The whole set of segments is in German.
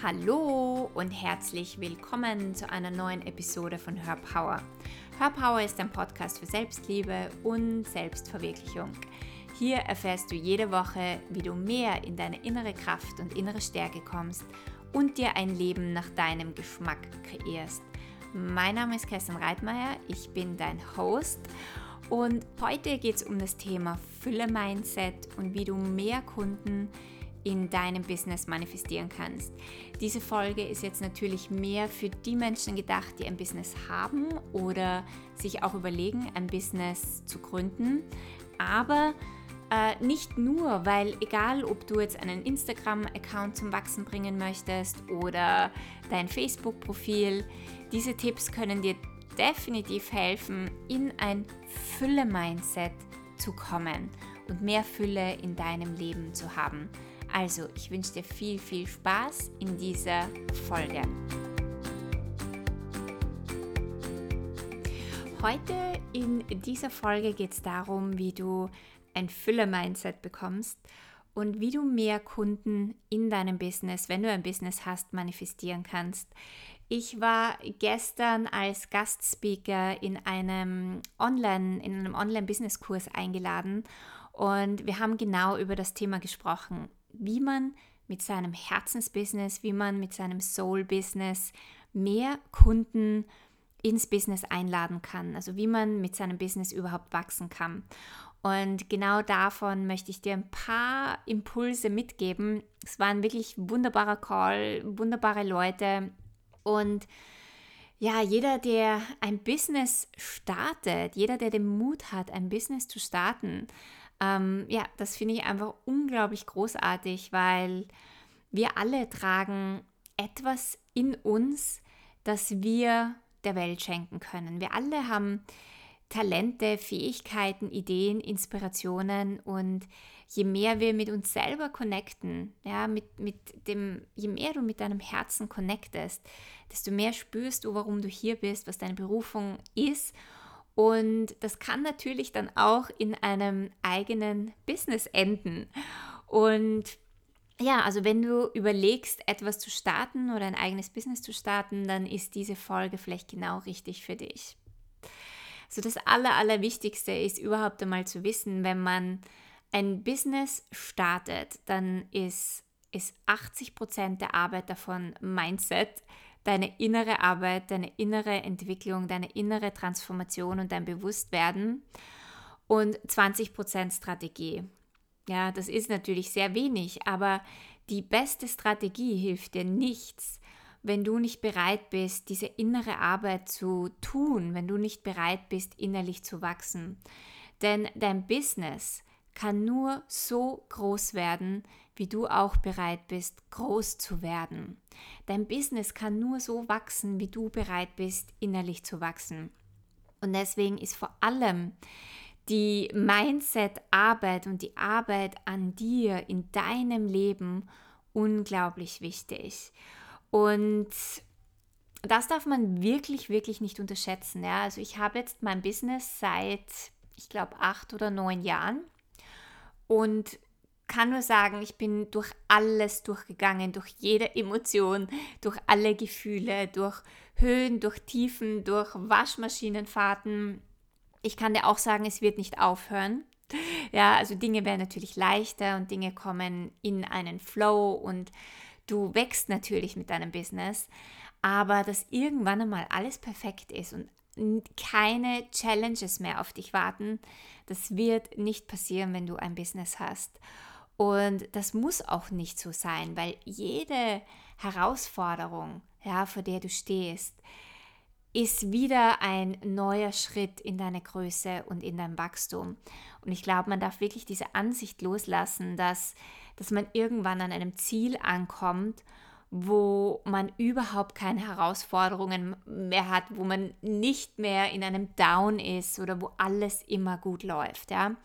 Hallo und herzlich willkommen zu einer neuen Episode von Her Power. Her Power ist ein Podcast für Selbstliebe und Selbstverwirklichung. Hier erfährst du jede Woche, wie du mehr in deine innere Kraft und innere Stärke kommst und dir ein Leben nach deinem Geschmack kreierst. Mein Name ist Kerstin Reitmeier, ich bin dein Host und heute geht es um das Thema Fülle-Mindset und wie du mehr Kunden in deinem Business manifestieren kannst. Diese Folge ist jetzt natürlich mehr für die Menschen gedacht, die ein Business haben oder sich auch überlegen, ein Business zu gründen. Aber äh, nicht nur, weil egal, ob du jetzt einen Instagram-Account zum Wachsen bringen möchtest oder dein Facebook-Profil, diese Tipps können dir definitiv helfen, in ein Fülle-Mindset zu kommen und mehr Fülle in deinem Leben zu haben. Also, ich wünsche dir viel, viel Spaß in dieser Folge. Heute in dieser Folge geht es darum, wie du ein Fülle-Mindset bekommst und wie du mehr Kunden in deinem Business, wenn du ein Business hast, manifestieren kannst. Ich war gestern als Gastspeaker in einem Online, in einem Online-Business-Kurs eingeladen und wir haben genau über das Thema gesprochen wie man mit seinem Herzensbusiness, wie man mit seinem Soul-Business mehr Kunden ins Business einladen kann, also wie man mit seinem Business überhaupt wachsen kann. Und genau davon möchte ich dir ein paar Impulse mitgeben. Es war ein wirklich wunderbarer Call, wunderbare Leute und ja, jeder, der ein Business startet, jeder, der den Mut hat, ein Business zu starten, ähm, ja, das finde ich einfach unglaublich großartig, weil wir alle tragen etwas in uns, das wir der Welt schenken können. Wir alle haben Talente, Fähigkeiten, Ideen, Inspirationen und je mehr wir mit uns selber connecten, ja, mit, mit dem, je mehr du mit deinem Herzen connectest, desto mehr spürst du, warum du hier bist, was deine Berufung ist und das kann natürlich dann auch in einem eigenen Business enden. Und ja, also wenn du überlegst, etwas zu starten oder ein eigenes Business zu starten, dann ist diese Folge vielleicht genau richtig für dich. So das Aller, Allerwichtigste ist überhaupt einmal zu wissen, wenn man ein Business startet, dann ist, ist 80% der Arbeit davon Mindset deine innere Arbeit, deine innere Entwicklung, deine innere Transformation und dein Bewusstwerden und 20% Strategie. Ja, das ist natürlich sehr wenig, aber die beste Strategie hilft dir nichts, wenn du nicht bereit bist, diese innere Arbeit zu tun, wenn du nicht bereit bist, innerlich zu wachsen. Denn dein Business kann nur so groß werden, wie du auch bereit bist, groß zu werden. Dein Business kann nur so wachsen, wie du bereit bist, innerlich zu wachsen. Und deswegen ist vor allem die Mindset-Arbeit und die Arbeit an dir in deinem Leben unglaublich wichtig. Und das darf man wirklich, wirklich nicht unterschätzen. Ja? Also ich habe jetzt mein Business seit, ich glaube, acht oder neun Jahren. Und kann nur sagen, ich bin durch alles durchgegangen, durch jede Emotion, durch alle Gefühle, durch Höhen, durch Tiefen, durch Waschmaschinenfahrten. Ich kann dir auch sagen, es wird nicht aufhören. Ja, also Dinge werden natürlich leichter und Dinge kommen in einen Flow und du wächst natürlich mit deinem Business, aber dass irgendwann einmal alles perfekt ist und keine Challenges mehr auf dich warten, das wird nicht passieren, wenn du ein Business hast. Und das muss auch nicht so sein, weil jede Herausforderung, ja, vor der du stehst, ist wieder ein neuer Schritt in deine Größe und in dein Wachstum. Und ich glaube, man darf wirklich diese Ansicht loslassen, dass, dass man irgendwann an einem Ziel ankommt, wo man überhaupt keine Herausforderungen mehr hat, wo man nicht mehr in einem Down ist oder wo alles immer gut läuft. Ja?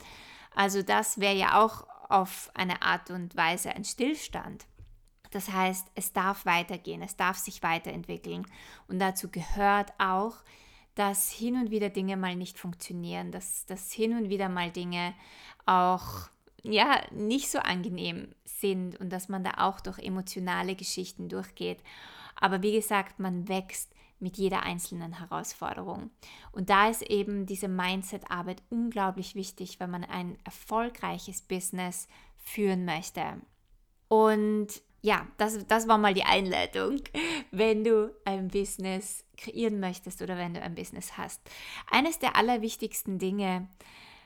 Also das wäre ja auch auf eine Art und Weise ein Stillstand. Das heißt, es darf weitergehen, es darf sich weiterentwickeln. Und dazu gehört auch, dass hin und wieder Dinge mal nicht funktionieren, dass, dass hin und wieder mal Dinge auch ja nicht so angenehm sind und dass man da auch durch emotionale Geschichten durchgeht. Aber wie gesagt, man wächst mit jeder einzelnen Herausforderung. Und da ist eben diese Mindset-Arbeit unglaublich wichtig, wenn man ein erfolgreiches Business führen möchte. Und ja, das, das war mal die Einleitung, wenn du ein Business kreieren möchtest oder wenn du ein Business hast. Eines der allerwichtigsten Dinge,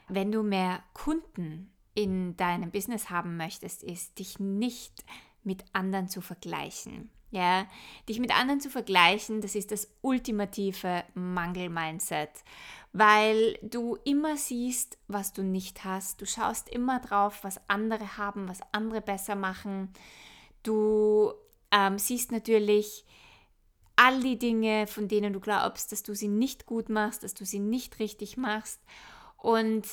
wenn du mehr Kunden in deinem Business haben möchtest, ist, dich nicht mit anderen zu vergleichen. Ja, dich mit anderen zu vergleichen, das ist das ultimative Mangel-Mindset, weil du immer siehst, was du nicht hast. Du schaust immer drauf, was andere haben, was andere besser machen. Du ähm, siehst natürlich all die Dinge, von denen du glaubst, dass du sie nicht gut machst, dass du sie nicht richtig machst. Und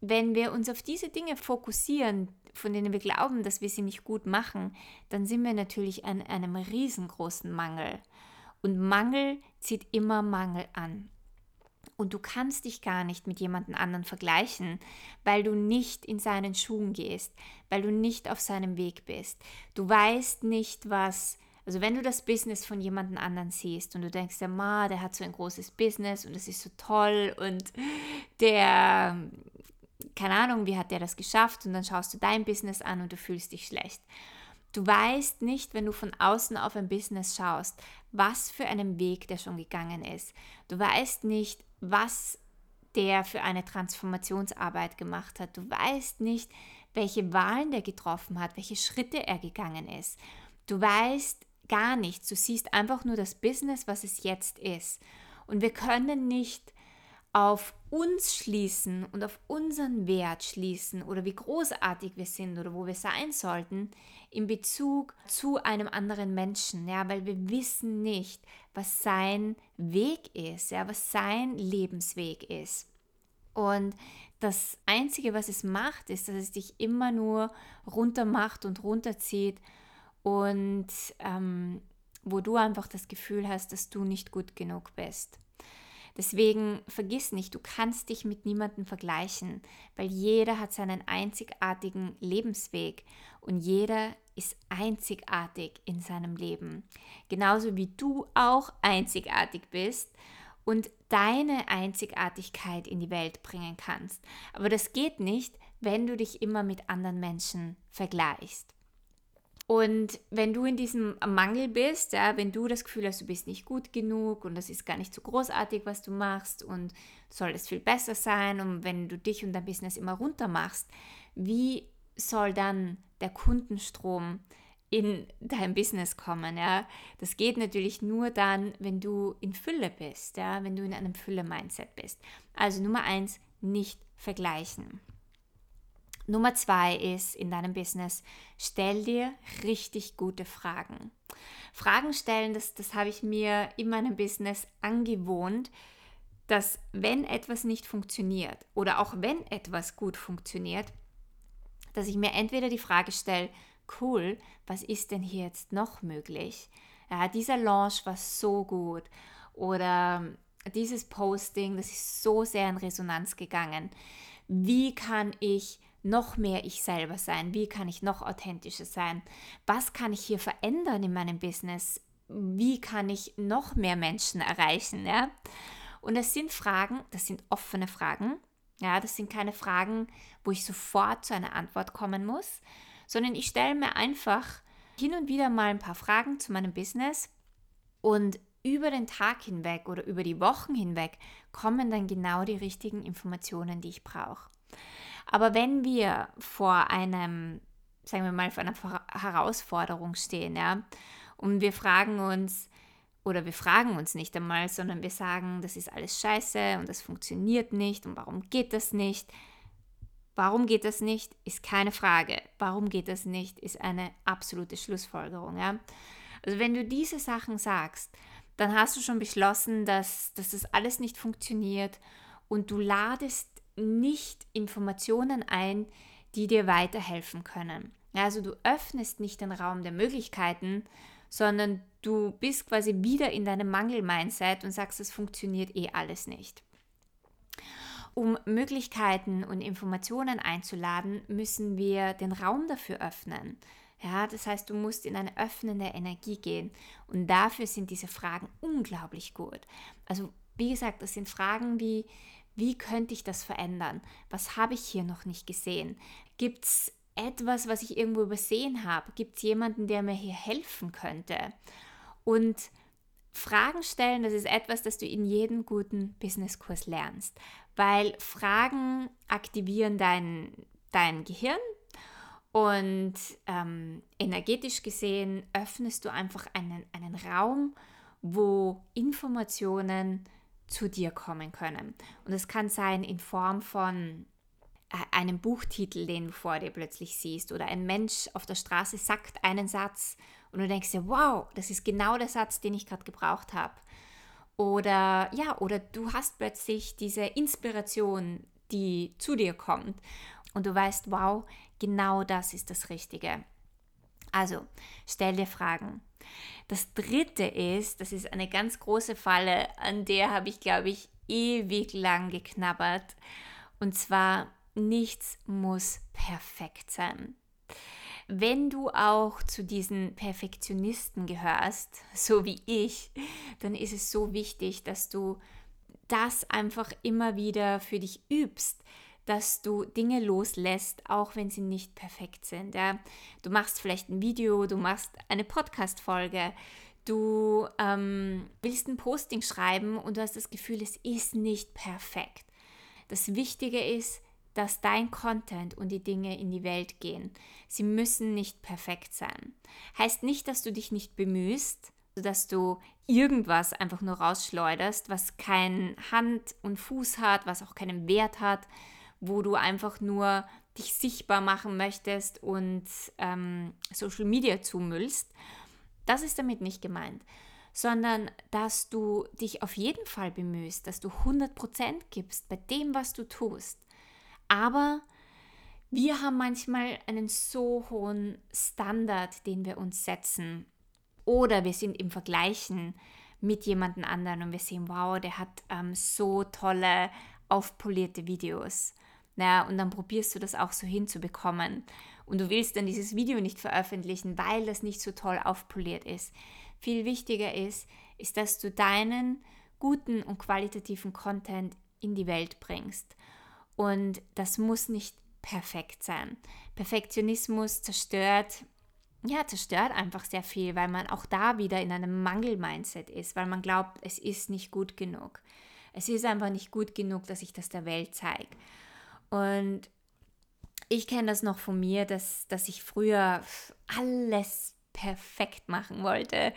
wenn wir uns auf diese Dinge fokussieren, von denen wir glauben, dass wir sie nicht gut machen, dann sind wir natürlich an einem riesengroßen Mangel. Und Mangel zieht immer Mangel an. Und du kannst dich gar nicht mit jemandem anderen vergleichen, weil du nicht in seinen Schuhen gehst, weil du nicht auf seinem Weg bist. Du weißt nicht, was, also wenn du das Business von jemandem anderen siehst und du denkst, der Ma, der hat so ein großes Business und das ist so toll und der keine Ahnung, wie hat der das geschafft und dann schaust du dein Business an und du fühlst dich schlecht. Du weißt nicht, wenn du von außen auf ein Business schaust, was für einen Weg der schon gegangen ist. Du weißt nicht, was der für eine Transformationsarbeit gemacht hat. Du weißt nicht, welche Wahlen der getroffen hat, welche Schritte er gegangen ist. Du weißt gar nichts. Du siehst einfach nur das Business, was es jetzt ist. Und wir können nicht auf uns schließen und auf unseren Wert schließen oder wie großartig wir sind oder wo wir sein sollten in Bezug zu einem anderen Menschen, ja, weil wir wissen nicht, was sein Weg ist, ja, was sein Lebensweg ist. Und das Einzige, was es macht, ist, dass es dich immer nur runter macht und runterzieht und ähm, wo du einfach das Gefühl hast, dass du nicht gut genug bist. Deswegen vergiss nicht, du kannst dich mit niemandem vergleichen, weil jeder hat seinen einzigartigen Lebensweg und jeder ist einzigartig in seinem Leben. Genauso wie du auch einzigartig bist und deine Einzigartigkeit in die Welt bringen kannst. Aber das geht nicht, wenn du dich immer mit anderen Menschen vergleichst. Und wenn du in diesem Mangel bist, ja, wenn du das Gefühl hast, du bist nicht gut genug und das ist gar nicht so großartig, was du machst und soll es viel besser sein und wenn du dich und dein Business immer runter machst, wie soll dann der Kundenstrom in dein Business kommen, ja? Das geht natürlich nur dann, wenn du in Fülle bist, ja, wenn du in einem Fülle-Mindset bist. Also Nummer eins, nicht vergleichen. Nummer zwei ist in deinem Business, stell dir richtig gute Fragen. Fragen stellen, das, das habe ich mir in meinem Business angewohnt, dass wenn etwas nicht funktioniert oder auch wenn etwas gut funktioniert, dass ich mir entweder die Frage stelle, cool, was ist denn hier jetzt noch möglich? Ja, dieser Launch war so gut oder dieses Posting, das ist so sehr in Resonanz gegangen. Wie kann ich noch mehr ich selber sein? Wie kann ich noch authentischer sein? Was kann ich hier verändern in meinem Business? Wie kann ich noch mehr Menschen erreichen? Ja? Und das sind Fragen, das sind offene Fragen. Ja, das sind keine Fragen, wo ich sofort zu einer Antwort kommen muss, sondern ich stelle mir einfach hin und wieder mal ein paar Fragen zu meinem Business und über den Tag hinweg oder über die Wochen hinweg kommen dann genau die richtigen Informationen, die ich brauche. Aber wenn wir vor einem, sagen wir mal, vor einer Herausforderung stehen, ja, und wir fragen uns, oder wir fragen uns nicht einmal, sondern wir sagen, das ist alles scheiße und das funktioniert nicht und warum geht das nicht? Warum geht das nicht, ist keine Frage. Warum geht das nicht, ist eine absolute Schlussfolgerung. Ja? Also wenn du diese Sachen sagst, dann hast du schon beschlossen, dass, dass das alles nicht funktioniert und du ladest nicht Informationen ein, die dir weiterhelfen können. Also du öffnest nicht den Raum der Möglichkeiten, sondern du bist quasi wieder in deinem Mangel-Mindset und sagst, es funktioniert eh alles nicht. Um Möglichkeiten und Informationen einzuladen, müssen wir den Raum dafür öffnen. Ja, das heißt, du musst in eine öffnende Energie gehen. Und dafür sind diese Fragen unglaublich gut. Also, wie gesagt, das sind Fragen wie, wie könnte ich das verändern? Was habe ich hier noch nicht gesehen? Gibt es etwas, was ich irgendwo übersehen habe? Gibt es jemanden, der mir hier helfen könnte? Und Fragen stellen, das ist etwas, das du in jedem guten Businesskurs lernst, weil Fragen aktivieren dein, dein Gehirn und ähm, energetisch gesehen öffnest du einfach einen, einen Raum, wo Informationen zu dir kommen können. Und es kann sein in Form von äh, einem Buchtitel, den du vor dir plötzlich siehst, oder ein Mensch auf der Straße sagt einen Satz und du denkst dir, wow, das ist genau der Satz, den ich gerade gebraucht habe. Oder ja, oder du hast plötzlich diese Inspiration, die zu dir kommt und du weißt, wow, genau das ist das Richtige. Also, stell dir Fragen. Das dritte ist, das ist eine ganz große Falle, an der habe ich, glaube ich, ewig lang geknabbert. Und zwar, nichts muss perfekt sein. Wenn du auch zu diesen Perfektionisten gehörst, so wie ich, dann ist es so wichtig, dass du das einfach immer wieder für dich übst, dass du Dinge loslässt, auch wenn sie nicht perfekt sind. Ja? Du machst vielleicht ein Video, du machst eine Podcast-Folge, du ähm, willst ein Posting schreiben und du hast das Gefühl, es ist nicht perfekt. Das Wichtige ist, dass dein Content und die Dinge in die Welt gehen. Sie müssen nicht perfekt sein. Heißt nicht, dass du dich nicht bemühst, dass du irgendwas einfach nur rausschleuderst, was kein Hand und Fuß hat, was auch keinen Wert hat, wo du einfach nur dich sichtbar machen möchtest und ähm, Social Media zumüllst. Das ist damit nicht gemeint, sondern dass du dich auf jeden Fall bemühst, dass du 100% gibst bei dem, was du tust. Aber wir haben manchmal einen so hohen Standard, den wir uns setzen. Oder wir sind im Vergleichen mit jemandem anderen und wir sehen, wow, der hat ähm, so tolle, aufpolierte Videos. Ja, und dann probierst du das auch so hinzubekommen. Und du willst dann dieses Video nicht veröffentlichen, weil das nicht so toll aufpoliert ist. Viel wichtiger ist, ist, dass du deinen guten und qualitativen Content in die Welt bringst. Und das muss nicht perfekt sein. Perfektionismus zerstört, ja, zerstört einfach sehr viel, weil man auch da wieder in einem Mangel-Mindset ist, weil man glaubt, es ist nicht gut genug. Es ist einfach nicht gut genug, dass ich das der Welt zeige. Und ich kenne das noch von mir, dass, dass ich früher alles perfekt machen wollte.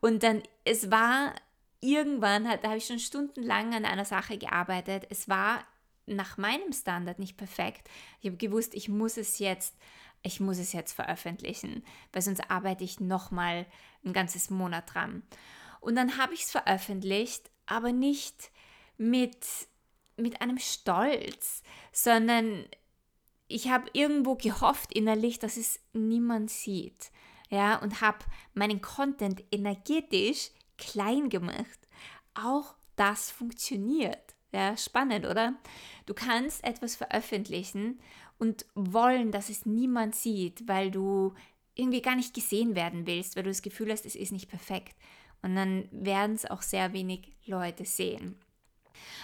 Und dann, es war irgendwann, da habe ich schon stundenlang an einer Sache gearbeitet. Es war nach meinem Standard nicht perfekt. Ich habe gewusst, ich muss es jetzt, ich muss es jetzt veröffentlichen, weil sonst arbeite ich nochmal ein ganzes Monat dran. Und dann habe ich es veröffentlicht, aber nicht mit mit einem Stolz, sondern ich habe irgendwo gehofft innerlich, dass es niemand sieht. Ja, und habe meinen Content energetisch klein gemacht. Auch das funktioniert. Ja, spannend, oder? Du kannst etwas veröffentlichen und wollen, dass es niemand sieht, weil du irgendwie gar nicht gesehen werden willst, weil du das Gefühl hast, es ist nicht perfekt. Und dann werden es auch sehr wenig Leute sehen.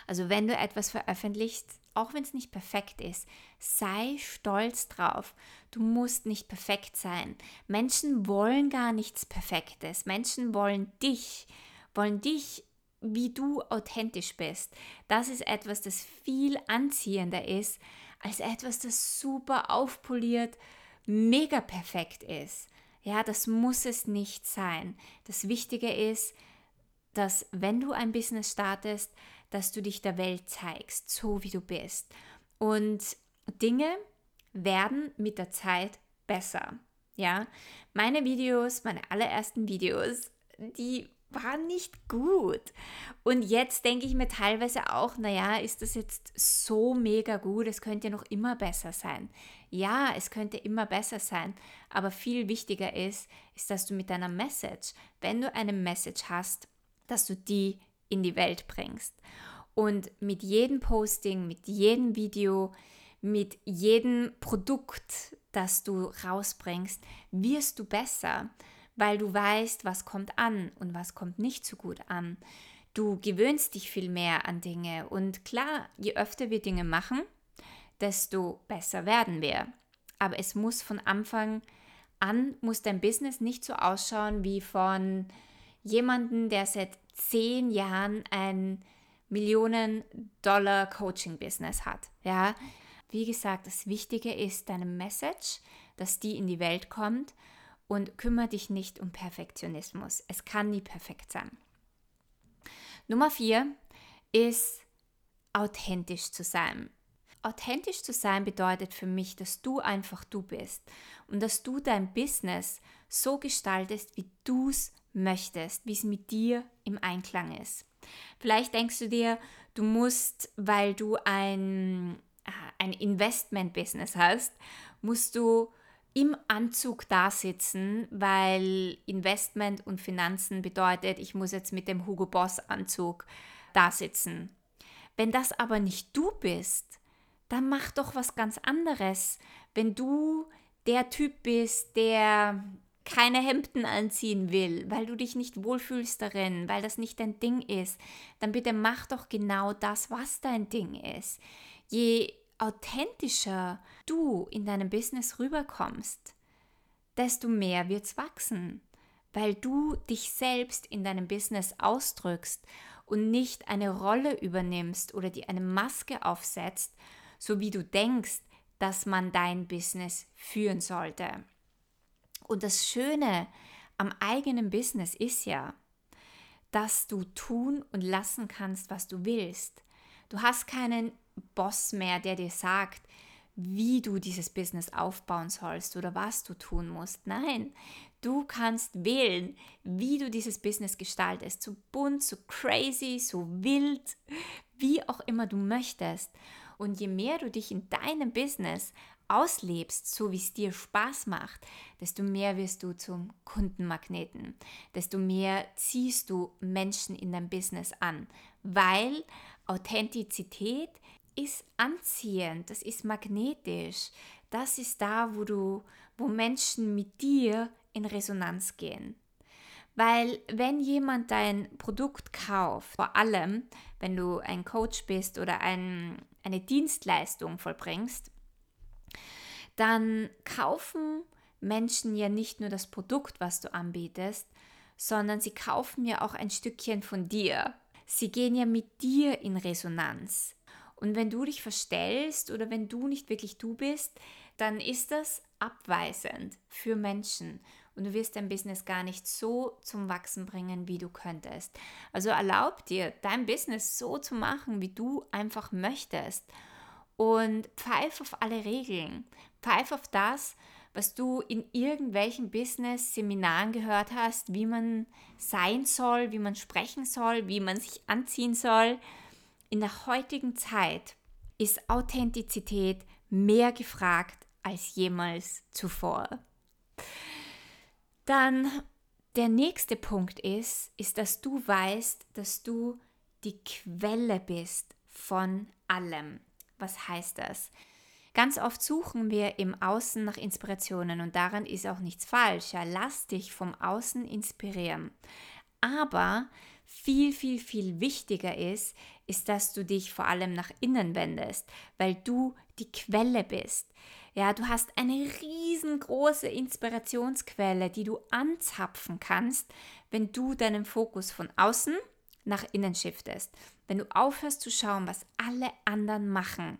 Also wenn du etwas veröffentlichst, auch wenn es nicht perfekt ist, sei stolz drauf. Du musst nicht perfekt sein. Menschen wollen gar nichts Perfektes. Menschen wollen dich, wollen dich, wie du authentisch bist. Das ist etwas, das viel anziehender ist, als etwas, das super aufpoliert, mega perfekt ist. Ja, das muss es nicht sein. Das Wichtige ist, dass wenn du ein Business startest, dass du dich der Welt zeigst, so wie du bist. Und Dinge werden mit der Zeit besser. Ja, meine Videos, meine allerersten Videos, die waren nicht gut. Und jetzt denke ich mir teilweise auch, naja, ist das jetzt so mega gut, es könnte noch immer besser sein. Ja, es könnte immer besser sein, aber viel wichtiger ist, ist, dass du mit deiner Message, wenn du eine Message hast, dass du die in die Welt bringst. Und mit jedem Posting, mit jedem Video, mit jedem Produkt, das du rausbringst, wirst du besser, weil du weißt, was kommt an und was kommt nicht so gut an. Du gewöhnst dich viel mehr an Dinge und klar, je öfter wir Dinge machen, desto besser werden wir. Aber es muss von Anfang an, muss dein Business nicht so ausschauen wie von jemandem, der seit zehn Jahren ein Millionen-Dollar-Coaching-Business hat. Ja, wie gesagt, das Wichtige ist deine Message, dass die in die Welt kommt und kümmere dich nicht um Perfektionismus. Es kann nie perfekt sein. Nummer vier ist authentisch zu sein. Authentisch zu sein bedeutet für mich, dass du einfach du bist und dass du dein Business so gestaltest, wie du es möchtest, wie es mit dir im Einklang ist. Vielleicht denkst du dir, du musst, weil du ein, äh, ein Investment-Business hast, musst du im Anzug da sitzen, weil Investment und Finanzen bedeutet, ich muss jetzt mit dem Hugo Boss Anzug da sitzen. Wenn das aber nicht du bist, dann mach doch was ganz anderes. Wenn du der Typ bist, der keine Hemden anziehen will, weil du dich nicht wohlfühlst darin, weil das nicht dein Ding ist, dann bitte mach doch genau das, was dein Ding ist. Je authentischer du in deinem Business rüberkommst, desto mehr wird es wachsen, weil du dich selbst in deinem Business ausdrückst und nicht eine Rolle übernimmst oder dir eine Maske aufsetzt, so wie du denkst, dass man dein Business führen sollte. Und das Schöne am eigenen Business ist ja, dass du tun und lassen kannst, was du willst. Du hast keinen Boss mehr, der dir sagt, wie du dieses Business aufbauen sollst oder was du tun musst. Nein, du kannst wählen, wie du dieses Business gestaltest. So bunt, so crazy, so wild, wie auch immer du möchtest. Und je mehr du dich in deinem Business auslebst, so wie es dir Spaß macht, desto mehr wirst du zum Kundenmagneten, desto mehr ziehst du Menschen in dein Business an, weil Authentizität ist anziehend, das ist magnetisch, das ist da, wo du, wo Menschen mit dir in Resonanz gehen. Weil wenn jemand dein Produkt kauft, vor allem wenn du ein Coach bist oder ein, eine Dienstleistung vollbringst, dann kaufen Menschen ja nicht nur das Produkt, was du anbietest, sondern sie kaufen ja auch ein Stückchen von dir. Sie gehen ja mit dir in Resonanz. Und wenn du dich verstellst oder wenn du nicht wirklich du bist, dann ist das abweisend für Menschen und du wirst dein Business gar nicht so zum Wachsen bringen, wie du könntest. Also erlaub dir, dein Business so zu machen, wie du einfach möchtest und pfeif auf alle Regeln. Pfeif auf das, was du in irgendwelchen Business-Seminaren gehört hast, wie man sein soll, wie man sprechen soll, wie man sich anziehen soll. In der heutigen Zeit ist Authentizität mehr gefragt als jemals zuvor. Dann der nächste Punkt ist, ist, dass du weißt, dass du die Quelle bist von allem. Was heißt das? Ganz oft suchen wir im Außen nach Inspirationen und daran ist auch nichts falsch. Ja, lass dich vom Außen inspirieren. Aber viel, viel, viel wichtiger ist, ist, dass du dich vor allem nach innen wendest, weil du die Quelle bist. Ja, du hast eine riesengroße Inspirationsquelle, die du anzapfen kannst, wenn du deinen Fokus von außen nach innen shiftest. Wenn du aufhörst zu schauen, was alle anderen machen.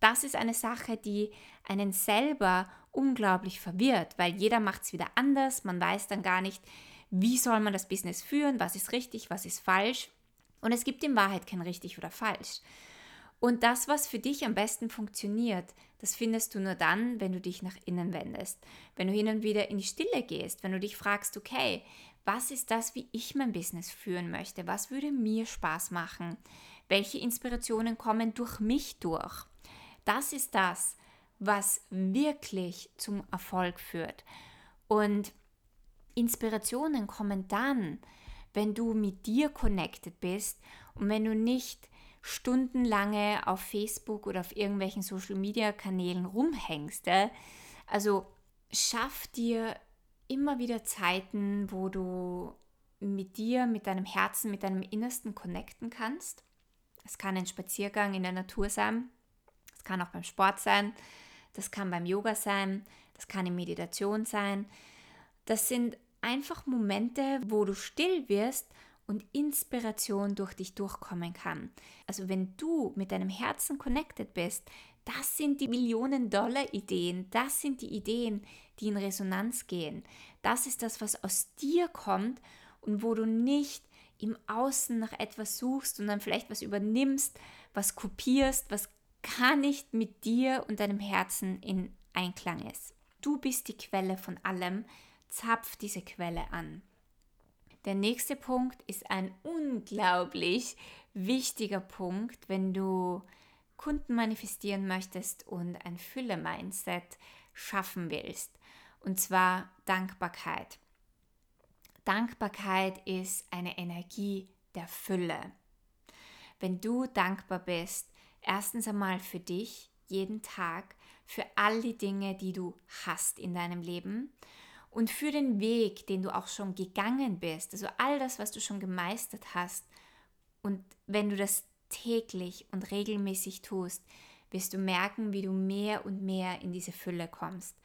Das ist eine Sache, die einen selber unglaublich verwirrt, weil jeder macht es wieder anders. Man weiß dann gar nicht, wie soll man das Business führen, was ist richtig, was ist falsch. Und es gibt in Wahrheit kein richtig oder falsch. Und das, was für dich am besten funktioniert, das findest du nur dann, wenn du dich nach innen wendest. Wenn du hin und wieder in die Stille gehst, wenn du dich fragst, okay, was ist das, wie ich mein Business führen möchte? Was würde mir Spaß machen? Welche Inspirationen kommen durch mich durch? Das ist das, was wirklich zum Erfolg führt. Und Inspirationen kommen dann, wenn du mit dir connected bist und wenn du nicht stundenlange auf Facebook oder auf irgendwelchen Social-Media-Kanälen rumhängst. Also schaff dir immer wieder Zeiten, wo du mit dir, mit deinem Herzen, mit deinem Innersten connecten kannst. Es kann ein Spaziergang in der Natur sein, es kann auch beim Sport sein, das kann beim Yoga sein, das kann in Meditation sein. Das sind einfach Momente, wo du still wirst und Inspiration durch dich durchkommen kann. Also wenn du mit deinem Herzen connected bist, das sind die Millionen-Dollar-Ideen, das sind die Ideen, die in Resonanz gehen. Das ist das, was aus dir kommt und wo du nicht im Außen nach etwas suchst und dann vielleicht was übernimmst, was kopierst, was gar nicht mit dir und deinem Herzen in Einklang ist. Du bist die Quelle von allem, zapf diese Quelle an. Der nächste Punkt ist ein unglaublich wichtiger Punkt, wenn du Kunden manifestieren möchtest und ein Fülle-Mindset schaffen willst. Und zwar Dankbarkeit. Dankbarkeit ist eine Energie der Fülle. Wenn du dankbar bist, erstens einmal für dich jeden Tag, für all die Dinge, die du hast in deinem Leben und für den Weg, den du auch schon gegangen bist, also all das, was du schon gemeistert hast. Und wenn du das täglich und regelmäßig tust, wirst du merken, wie du mehr und mehr in diese Fülle kommst.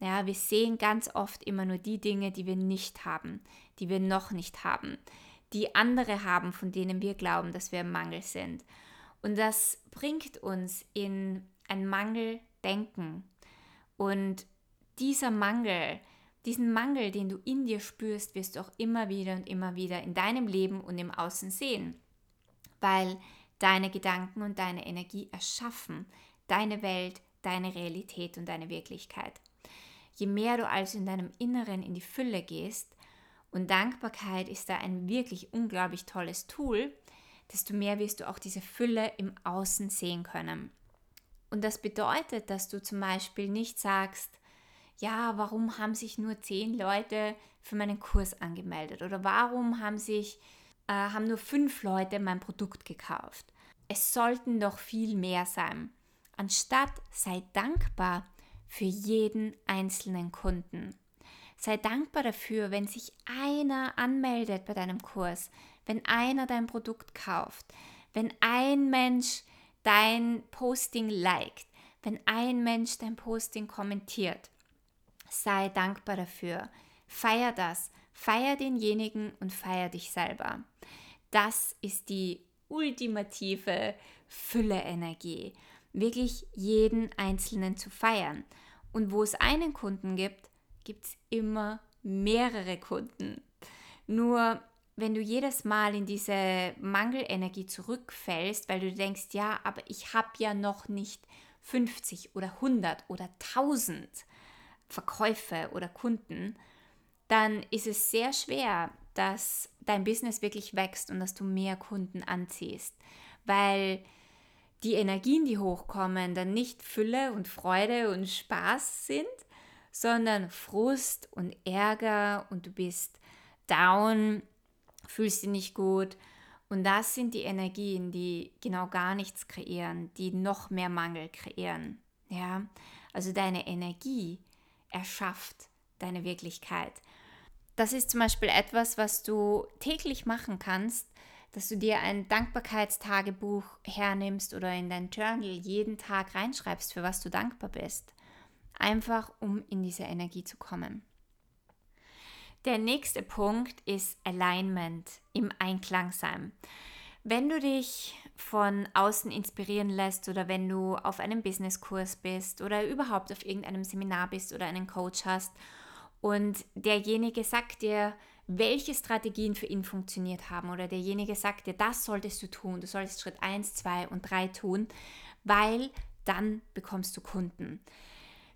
Ja, wir sehen ganz oft immer nur die Dinge, die wir nicht haben, die wir noch nicht haben, die andere haben, von denen wir glauben, dass wir im Mangel sind. Und das bringt uns in ein Mangeldenken. Und dieser Mangel, diesen Mangel, den du in dir spürst, wirst du auch immer wieder und immer wieder in deinem Leben und im Außen sehen, weil deine Gedanken und deine Energie erschaffen deine Welt, deine Realität und deine Wirklichkeit. Je mehr du also in deinem Inneren in die Fülle gehst, und Dankbarkeit ist da ein wirklich unglaublich tolles Tool, desto mehr wirst du auch diese Fülle im Außen sehen können. Und das bedeutet, dass du zum Beispiel nicht sagst, ja, warum haben sich nur zehn Leute für meinen Kurs angemeldet oder warum haben sich äh, haben nur fünf Leute mein Produkt gekauft. Es sollten doch viel mehr sein. Anstatt sei dankbar für jeden einzelnen Kunden. Sei dankbar dafür, wenn sich einer anmeldet bei deinem Kurs, wenn einer dein Produkt kauft, wenn ein Mensch dein Posting liked, wenn ein Mensch dein Posting kommentiert. Sei dankbar dafür. Feier das. Feier denjenigen und feier dich selber. Das ist die ultimative Fülle-Energie. Wirklich jeden Einzelnen zu feiern. Und wo es einen Kunden gibt, gibt es immer mehrere Kunden. Nur wenn du jedes Mal in diese Mangelenergie zurückfällst, weil du denkst, ja, aber ich habe ja noch nicht 50 oder 100 oder 1000 Verkäufe oder Kunden, dann ist es sehr schwer, dass dein Business wirklich wächst und dass du mehr Kunden anziehst, weil die Energien, die hochkommen, dann nicht Fülle und Freude und Spaß sind, sondern Frust und Ärger und du bist down, fühlst dich nicht gut. Und das sind die Energien, die genau gar nichts kreieren, die noch mehr Mangel kreieren. Ja, also deine Energie erschafft deine Wirklichkeit. Das ist zum Beispiel etwas, was du täglich machen kannst, dass du dir ein Dankbarkeitstagebuch hernimmst oder in dein Journal jeden Tag reinschreibst, für was du dankbar bist. Einfach um in diese Energie zu kommen. Der nächste Punkt ist Alignment, im Einklang sein. Wenn du dich von außen inspirieren lässt oder wenn du auf einem Businesskurs bist oder überhaupt auf irgendeinem Seminar bist oder einen Coach hast und derjenige sagt dir, welche Strategien für ihn funktioniert haben oder derjenige sagt dir, das solltest du tun, du solltest Schritt 1, 2 und 3 tun, weil dann bekommst du Kunden.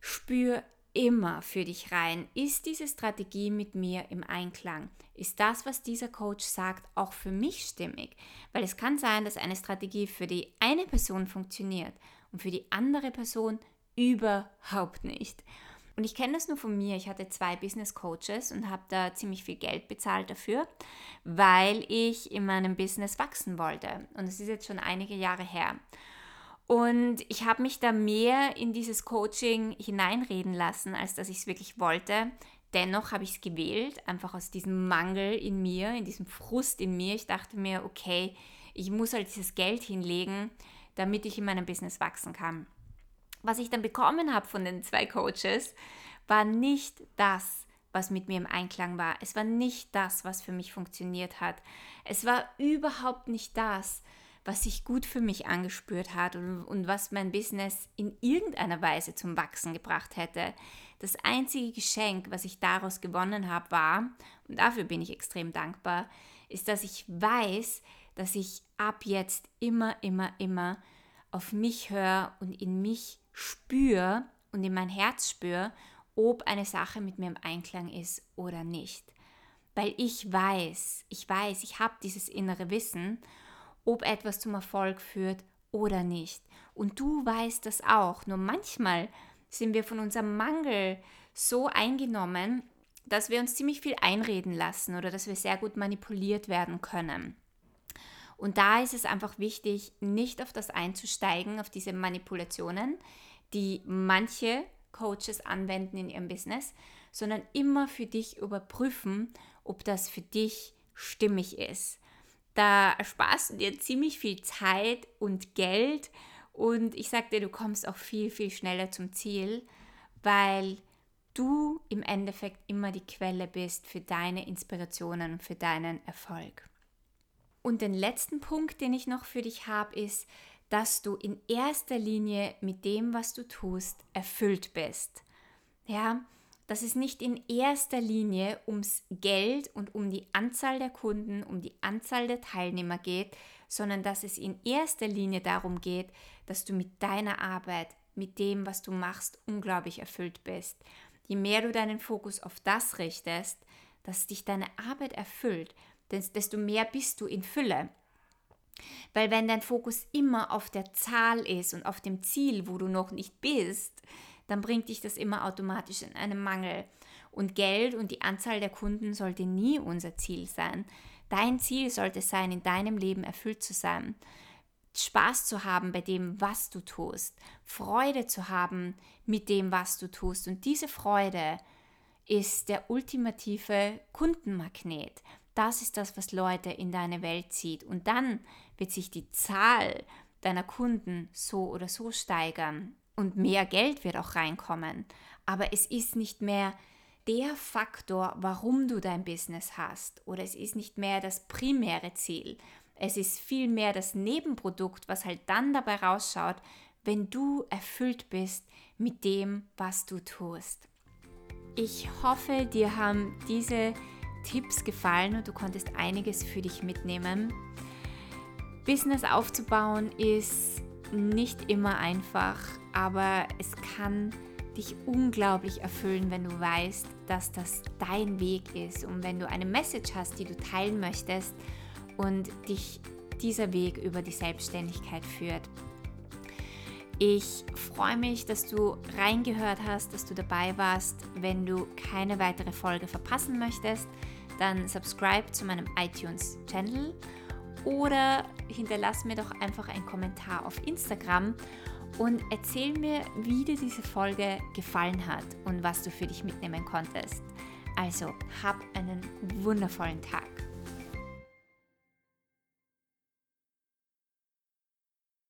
Spür immer für dich rein, ist diese Strategie mit mir im Einklang? Ist das, was dieser Coach sagt, auch für mich stimmig? Weil es kann sein, dass eine Strategie für die eine Person funktioniert und für die andere Person überhaupt nicht. Und ich kenne das nur von mir. Ich hatte zwei Business Coaches und habe da ziemlich viel Geld bezahlt dafür, weil ich in meinem Business wachsen wollte. Und es ist jetzt schon einige Jahre her. Und ich habe mich da mehr in dieses Coaching hineinreden lassen, als dass ich es wirklich wollte. Dennoch habe ich es gewählt, einfach aus diesem Mangel in mir, in diesem Frust in mir. Ich dachte mir, okay, ich muss halt dieses Geld hinlegen, damit ich in meinem Business wachsen kann. Was ich dann bekommen habe von den zwei Coaches, war nicht das, was mit mir im Einklang war. Es war nicht das, was für mich funktioniert hat. Es war überhaupt nicht das, was sich gut für mich angespürt hat und, und was mein Business in irgendeiner Weise zum Wachsen gebracht hätte. Das einzige Geschenk, was ich daraus gewonnen habe, war, und dafür bin ich extrem dankbar, ist, dass ich weiß, dass ich ab jetzt immer, immer, immer auf mich höre und in mich spüre und in mein Herz spüre, ob eine Sache mit mir im Einklang ist oder nicht. Weil ich weiß, ich weiß, ich habe dieses innere Wissen ob etwas zum Erfolg führt oder nicht. Und du weißt das auch. Nur manchmal sind wir von unserem Mangel so eingenommen, dass wir uns ziemlich viel einreden lassen oder dass wir sehr gut manipuliert werden können. Und da ist es einfach wichtig, nicht auf das einzusteigen, auf diese Manipulationen, die manche Coaches anwenden in ihrem Business, sondern immer für dich überprüfen, ob das für dich stimmig ist. Da ersparst du dir ziemlich viel Zeit und Geld und ich sag dir, du kommst auch viel, viel schneller zum Ziel, weil du im Endeffekt immer die Quelle bist für deine Inspirationen und für deinen Erfolg. Und den letzten Punkt, den ich noch für dich habe, ist, dass du in erster Linie mit dem, was du tust, erfüllt bist. Ja, dass es nicht in erster Linie ums Geld und um die Anzahl der Kunden, um die Anzahl der Teilnehmer geht, sondern dass es in erster Linie darum geht, dass du mit deiner Arbeit, mit dem, was du machst, unglaublich erfüllt bist. Je mehr du deinen Fokus auf das richtest, dass dich deine Arbeit erfüllt, desto mehr bist du in Fülle. Weil wenn dein Fokus immer auf der Zahl ist und auf dem Ziel, wo du noch nicht bist, dann bringt dich das immer automatisch in einen Mangel. Und Geld und die Anzahl der Kunden sollte nie unser Ziel sein. Dein Ziel sollte sein, in deinem Leben erfüllt zu sein. Spaß zu haben bei dem, was du tust. Freude zu haben mit dem, was du tust. Und diese Freude ist der ultimative Kundenmagnet. Das ist das, was Leute in deine Welt zieht. Und dann wird sich die Zahl deiner Kunden so oder so steigern und mehr Geld wird auch reinkommen. Aber es ist nicht mehr der Faktor, warum du dein Business hast oder es ist nicht mehr das primäre Ziel. Es ist vielmehr das Nebenprodukt, was halt dann dabei rausschaut, wenn du erfüllt bist mit dem, was du tust. Ich hoffe, dir haben diese Tipps gefallen und du konntest einiges für dich mitnehmen. Business aufzubauen ist nicht immer einfach, aber es kann dich unglaublich erfüllen, wenn du weißt, dass das dein Weg ist und wenn du eine Message hast, die du teilen möchtest und dich dieser Weg über die Selbstständigkeit führt. Ich freue mich, dass du reingehört hast, dass du dabei warst. Wenn du keine weitere Folge verpassen möchtest, dann subscribe zu meinem iTunes-Channel oder hinterlass mir doch einfach einen Kommentar auf Instagram und erzähl mir, wie dir diese Folge gefallen hat und was du für dich mitnehmen konntest. Also, hab einen wundervollen Tag.